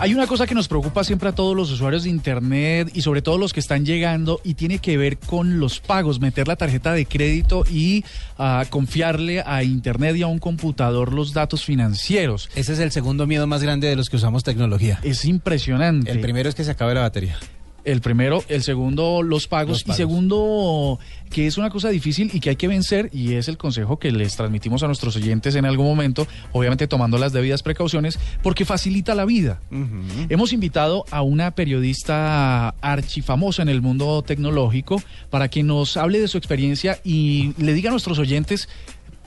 Hay una cosa que nos preocupa siempre a todos los usuarios de Internet y sobre todo los que están llegando y tiene que ver con los pagos, meter la tarjeta de crédito y ah, confiarle a Internet y a un computador los datos financieros. Ese es el segundo miedo más grande de los que usamos tecnología. Es impresionante. El primero es que se acabe la batería. El primero, el segundo, los pagos, Los pagos. y segundo, que es una cosa difícil y que hay que vencer y es el consejo que les transmitimos a nuestros oyentes en algún momento, obviamente tomando las debidas precauciones, porque facilita la vida. Hemos invitado a una periodista archifamosa en el mundo tecnológico para que nos hable de su experiencia y le diga a nuestros oyentes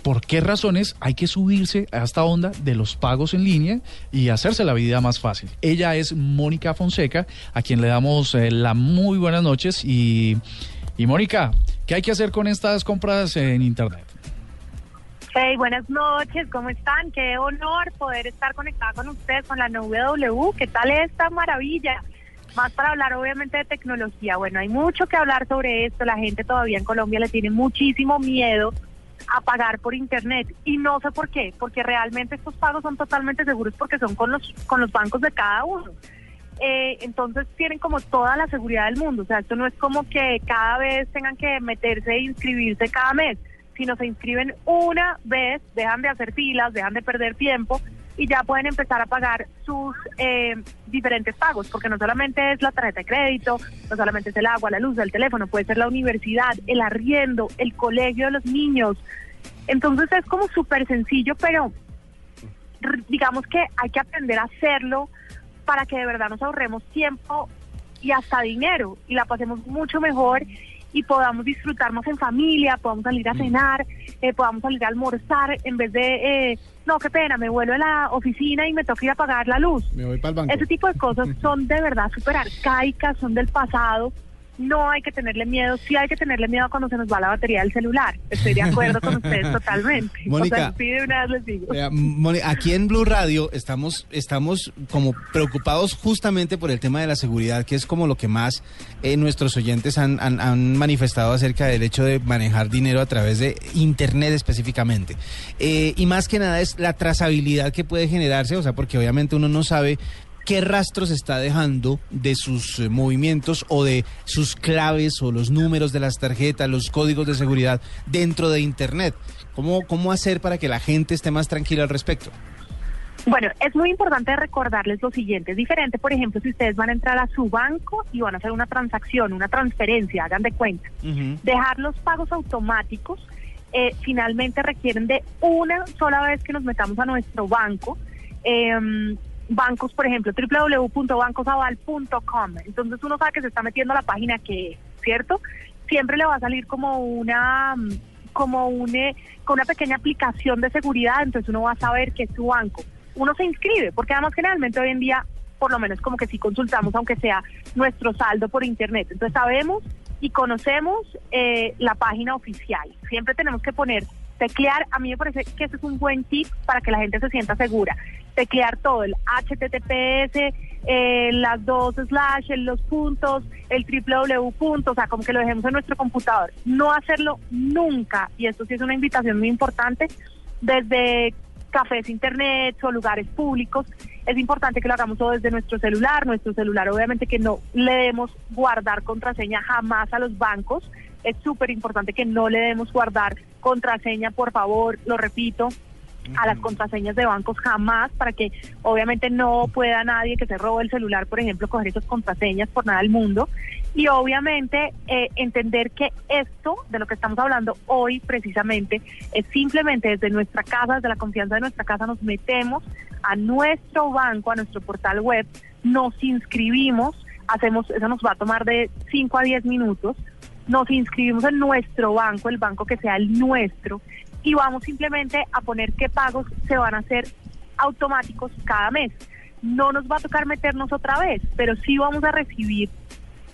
por qué razones hay que subirse a esta onda de los pagos en línea y hacerse la vida más fácil. Ella es Mónica Fonseca, a quien le damos eh, muy buenas noches y, Mónica, ¿qué hay que hacer con estas compras en Internet? Hey, buenas noches, ¿cómo están? Qué honor poder estar conectada con ustedes con la NW. ¿Qué tal esta maravilla? Más para hablar obviamente de tecnología. Bueno, hay mucho que hablar sobre esto. La gente todavía en Colombia le tiene muchísimo miedo a pagar por internet y no sé por qué, porque realmente estos pagos son totalmente seguros porque son con los con los bancos de cada uno. Eh, entonces tienen como toda la seguridad del mundo, o sea, esto no es como que cada vez tengan que meterse e inscribirse cada mes, sino se inscriben una vez, dejan de hacer filas, dejan de perder tiempo y ya pueden empezar a pagar sus eh, diferentes pagos, porque no solamente es la tarjeta de crédito, no solamente es el agua, la luz, el teléfono, puede ser la universidad, el arriendo, el colegio de los niños. Entonces es como súper sencillo, pero digamos que hay que aprender a hacerlo para que de verdad nos ahorremos tiempo y hasta dinero y la pasemos mucho mejor y podamos disfrutar más en familia, podamos salir a cenar, eh, podamos salir a almorzar en vez de, eh, no, qué pena, me vuelvo a la oficina y me toca ir a pagar la luz. Me voy para el banco. Ese tipo de cosas son de verdad súper arcaicas, son del pasado. No hay que tenerle miedo, sí hay que tenerle miedo cuando se nos va la batería del celular. Estoy de acuerdo con ustedes totalmente. Mónica. o sea, sí, de una vez les digo. Vea, Moni, aquí en Blue Radio estamos, estamos como preocupados justamente por el tema de la seguridad, que es como lo que más eh, nuestros oyentes han, han- han manifestado acerca del hecho de manejar dinero a través de Internet específicamente. Eh, y más que nada es la trazabilidad que puede generarse, o sea, porque obviamente uno no sabe qué rastros está dejando de sus eh, movimientos o de sus claves o los números de las tarjetas, los códigos de seguridad dentro de Internet. ¿Cómo, cómo hacer para que la gente esté más tranquila al respecto? Bueno, es muy importante recordarles lo siguiente. Es diferente, por ejemplo, si ustedes van a entrar a su banco y van a hacer una transacción, una transferencia, hagan de cuenta. Dejar los pagos automáticos eh, finalmente requieren de una sola vez que nos metamos a nuestro banco. em, bancos, por ejemplo, www.bancosaval.com. Entonces uno sabe que se está metiendo la página que, ¿cierto? Siempre le va a salir como una mm, como un, eh, con una pequeña aplicación de seguridad, entonces uno va a saber que es su banco. Uno se inscribe, porque además generalmente hoy en día, por lo menos como que sí consultamos, aunque sea nuestro saldo por internet. Entonces sabemos y conocemos eh, la página oficial. Siempre tenemos que poner, teclear, a mí me parece que ese es un buen tip para que la gente se sienta segura. Teclear todo, el HTTPS, eh, las dos slash, los puntos, el www punto, o sea, como que lo dejemos en nuestro computador. No hacerlo nunca, y esto sí es una invitación muy importante, desde cafés internet o lugares públicos, es importante que lo hagamos todo desde nuestro celular, nuestro celular obviamente que no le demos guardar contraseña jamás a los bancos, es súper importante que no le demos guardar contraseña, por favor, lo repito, a las contraseñas de bancos jamás para que obviamente no pueda nadie que se robe el celular, por ejemplo, coger esas contraseñas por nada del mundo. Y obviamente eh, entender que esto de lo que estamos hablando hoy precisamente es simplemente desde nuestra casa, desde la confianza de nuestra casa, nos metemos a nuestro banco, a nuestro portal web, nos inscribimos, hacemos, eso nos va a tomar de 5 a 10 minutos, nos inscribimos en nuestro banco, el banco que sea el nuestro, y vamos simplemente a poner qué pagos se van a hacer automáticos cada mes. No nos va a tocar meternos otra vez, pero sí vamos a recibir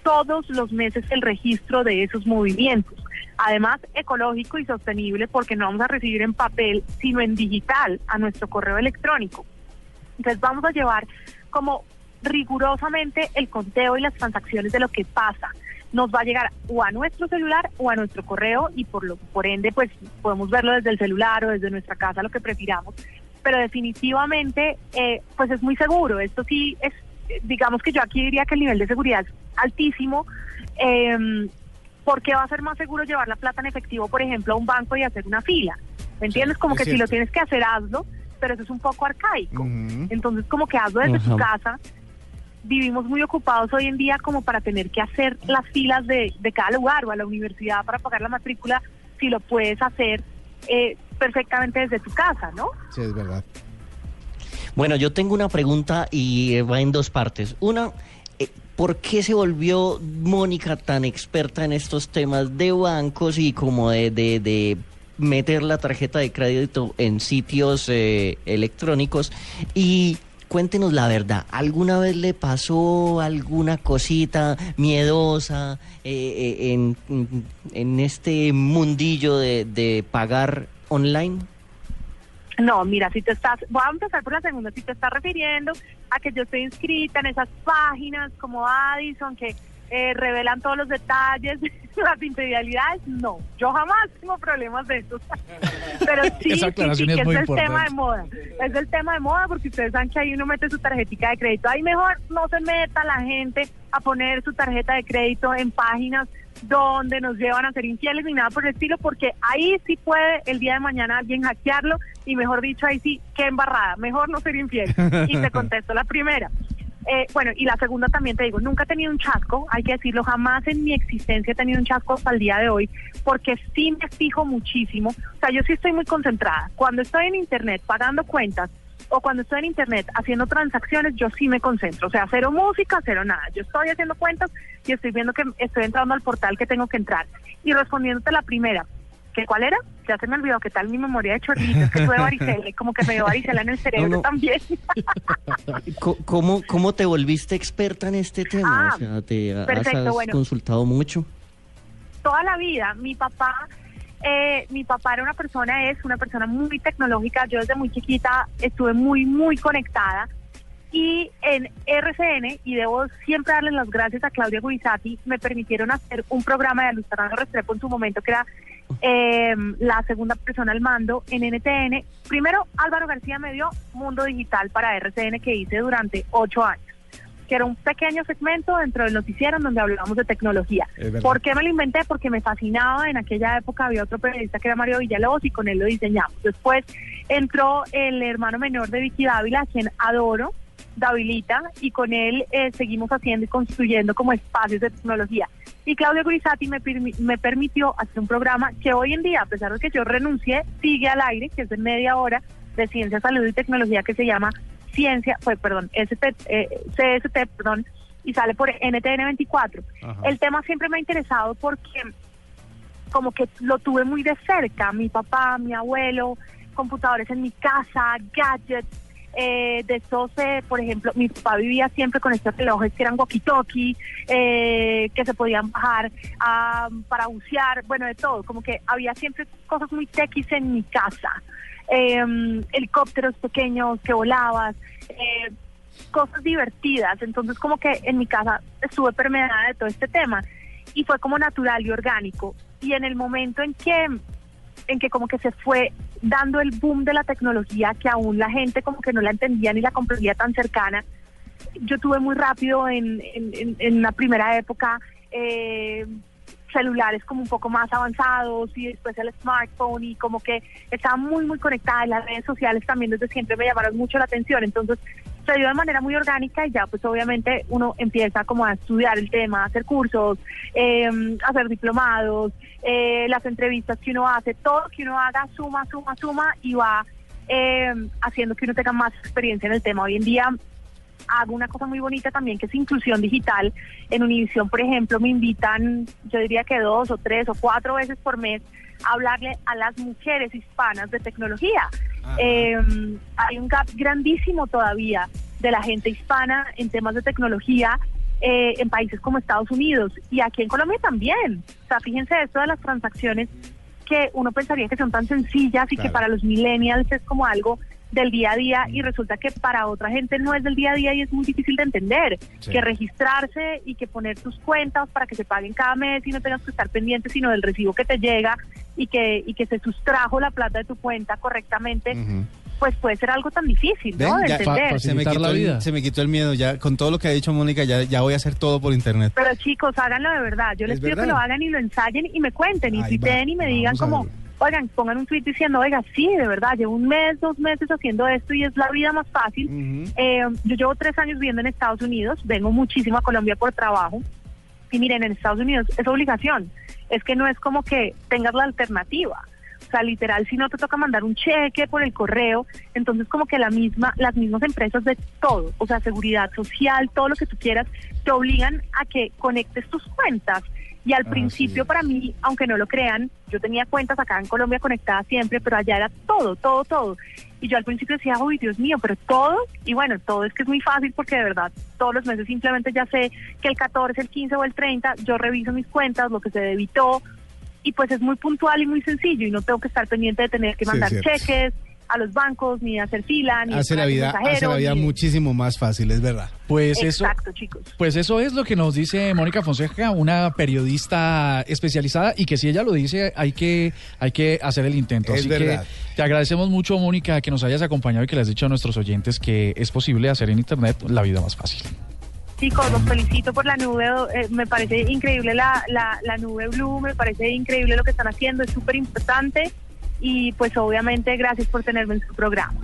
todos los meses el registro de esos movimientos. Además, ecológico y sostenible porque no vamos a recibir en papel, sino en digital a nuestro correo electrónico. Entonces vamos a llevar como rigurosamente el conteo y las transacciones de lo que pasa. Nos va a llegar o a nuestro celular o a nuestro correo y por lo por ende pues podemos verlo desde el celular o desde nuestra casa, lo que prefiramos. Pero definitivamente eh, pues es muy seguro. Esto sí es, digamos que yo aquí diría que el nivel de seguridad es altísimo. Eh, porque va a ser más seguro llevar la plata en efectivo, por ejemplo, a un banco y hacer una fila. ¿Me entiendes? Como es que si lo tienes que hacer, hazlo, pero eso es un poco arcaico. Entonces, como que hazlo desde tu Ajá. casa. Vivimos muy ocupados hoy en día como para tener que hacer las filas de, de cada lugar o a la universidad para pagar la matrícula, si lo puedes hacer eh, perfectamente desde tu casa, ¿no? Sí, es verdad. Bueno, yo tengo una pregunta y eh, va en dos partes. Una, eh, ¿por qué se volvió Mónica tan experta en estos temas de bancos y como de, de- de meter la tarjeta de crédito en sitios eh, electrónicos? Y cuéntenos la verdad, ¿alguna vez le pasó alguna cosita miedosa eh, eh, en, en este mundillo de, de pagar online? No, mira, si te estás, voy a empezar por la segunda, si te estás refiriendo a que yo estoy inscrita en esas páginas como Addison que eh, revelan todos los detalles, las infidelidades, no, yo jamás tengo problemas de esos. Pero sí, sí, que es el tema de moda, es el tema de moda porque ustedes saben que ahí uno mete su tarjetita de crédito, ahí mejor no se meta la gente a poner su tarjeta de crédito en páginas donde nos llevan a ser infieles ni nada por el estilo, porque ahí sí puede el día de mañana alguien hackearlo y mejor dicho, ahí sí, qué embarrada, mejor no ser infiel. Y te contesto la primera. Eh, bueno, y la segunda también te digo, nunca he tenido un chasco, hay que decirlo, jamás en mi existencia he tenido un chasco hasta el día de hoy, porque sí me fijo muchísimo, o sea, yo sí estoy muy concentrada. Cuando estoy en internet pagando cuentas o cuando estoy en internet haciendo transacciones, yo sí me concentro, o sea, cero música, cero nada. Yo estoy haciendo cuentas y estoy viendo que estoy entrando al portal que tengo que entrar. Y respondiéndote la primera, ¿que cuál era? Ya se me olvidó, ¿qué tal mi memoria de chorrito? Es que tuve varicela y como que me dio varicela en el cerebro no. también. Co- ¿Cómo, ¿Cómo te volviste experta en este tema? Ah, o sea, ¿te has- perfecto, has bueno. consultado mucho? toda la vida mi papá eh, mi papá era una persona es una persona muy tecnológica yo desde muy chiquita estuve muy muy conectada y en RCN y debo siempre darles las gracias a Claudia Guizati me permitieron hacer un programa de Fernando Restrepo en su momento que era eh, la segunda persona al mando en NTN primero Álvaro García me dio Mundo Digital para RCN que hice durante ocho años que era un pequeño segmento dentro del noticiero en donde hablábamos de tecnología. ¿Por qué me lo inventé? Porque me fascinaba. En aquella época había otro periodista que era Mario Villalobos y con él lo diseñamos. Después entró el hermano menor de Vicky Dávila, a quien adoro, Davilita, y con él eh, seguimos haciendo y construyendo como espacios de tecnología. Y Claudio Gurizati me, permi- me permitió hacer un programa que hoy en día, a pesar de que yo renuncié, sigue al aire, que es de media hora de ciencia, salud y tecnología que se llama Ciencia, fue, perdón, ST, eh, CST, perdón, y sale por NTN 24. Ajá. El tema siempre me ha interesado porque como que lo tuve muy de cerca, mi papá, mi abuelo, computadores en mi casa, gadgets, eh, de esos, eh, por ejemplo, mi papá vivía siempre con estos relojes que eran walkie-talkie, eh, que se podían bajar para bucear, bueno, de todo, como que había siempre cosas muy techis en mi casa, Eh, helicópteros pequeños que volabas, eh, cosas divertidas, entonces como que en mi casa estuve permeada de todo este tema y fue como natural y orgánico. Y en el momento en que en que como que se fue dando el boom de la tecnología que aún la gente como que no la entendía ni la comprendía tan cercana. Yo tuve muy rápido en, en, en- en una primera época eh, celulares como un poco más avanzados y después el smartphone y como que estaba muy muy conectada y las redes sociales también desde siempre me llamaron mucho la atención. Entonces se dio de manera muy orgánica y ya pues obviamente uno empieza como a estudiar el tema, a hacer cursos, eh, hacer diplomados, eh, las entrevistas que uno hace, todo que uno haga suma, suma, suma y va eh, haciendo que uno tenga más experiencia en el tema. Hoy en día hago una cosa muy bonita también que es inclusión digital. En Univisión, por ejemplo, me invitan, yo diría que dos o tres o cuatro veces por mes a hablarle a las mujeres hispanas de tecnología. Eh, hay un gap grandísimo todavía de la gente hispana en temas de tecnología eh, en países como Estados Unidos y aquí en Colombia también. O sea, fíjense esto de las transacciones que uno pensaría que son tan sencillas y que para los millennials es como algo del día a día y resulta que para otra gente no es del día a día y es muy difícil de entender. Sí. Que registrarse y que poner tus cuentas para que se paguen cada mes y no tengas que estar pendiente sino del recibo que te llega y que, y que se sustrajo la plata de tu cuenta correctamente, pues puede ser algo tan difícil, ¿no? De ya, entender. Se me, quitó la el, vida. se me quitó el miedo ya con todo lo que ha dicho Mónica ya, ya voy a hacer todo por internet. Pero chicos, háganlo de verdad. Yo les Es pido que lo hagan y lo ensayen y me cuenten y Ahí tuiteen y me digan como. Oigan, pongan un tweet diciendo, oiga, sí, de verdad, llevo un mes, dos meses haciendo esto y es la vida más fácil. Eh, yo llevo tres años viviendo en Estados Unidos, vengo muchísimo a Colombia por trabajo y miren, en Estados Unidos es obligación, es que no es como que tengas la alternativa. O sea, literal, si no te toca mandar un cheque por el correo, entonces como que la misma, las mismas empresas de todo, o sea, seguridad social, todo lo que tú quieras, te obligan a que conectes tus cuentas. Y al Así principio para mí, aunque no lo crean, yo tenía cuentas acá en Colombia conectadas siempre, pero allá era todo, todo, todo. Y yo al principio decía, uy, Dios mío, pero todo, y bueno, todo es que es muy fácil porque de verdad todos los meses simplemente ya sé que el 14, el 15 o el 30 yo reviso mis cuentas, lo que se debitó, y pues es muy puntual y muy sencillo y no tengo que estar pendiente de tener que mandar cheques a los bancos, ni hacer fila, ni Hace la vida, hace la vida ni- muchísimo más fácil, es verdad. Pues eso, chicos. pues eso es lo que nos dice Mónica Fonseca, una periodista especializada y que si ella lo dice hay que hay que hacer el intento. Es Así verdad. que te agradecemos mucho Mónica que nos hayas acompañado y que le has dicho a nuestros oyentes que es posible hacer en internet la vida más fácil. Chicos, los felicito por la nube, eh, me parece increíble la, la, la nube blue, me parece increíble lo que están haciendo, es súper importante y pues obviamente gracias por tenerme en su programa.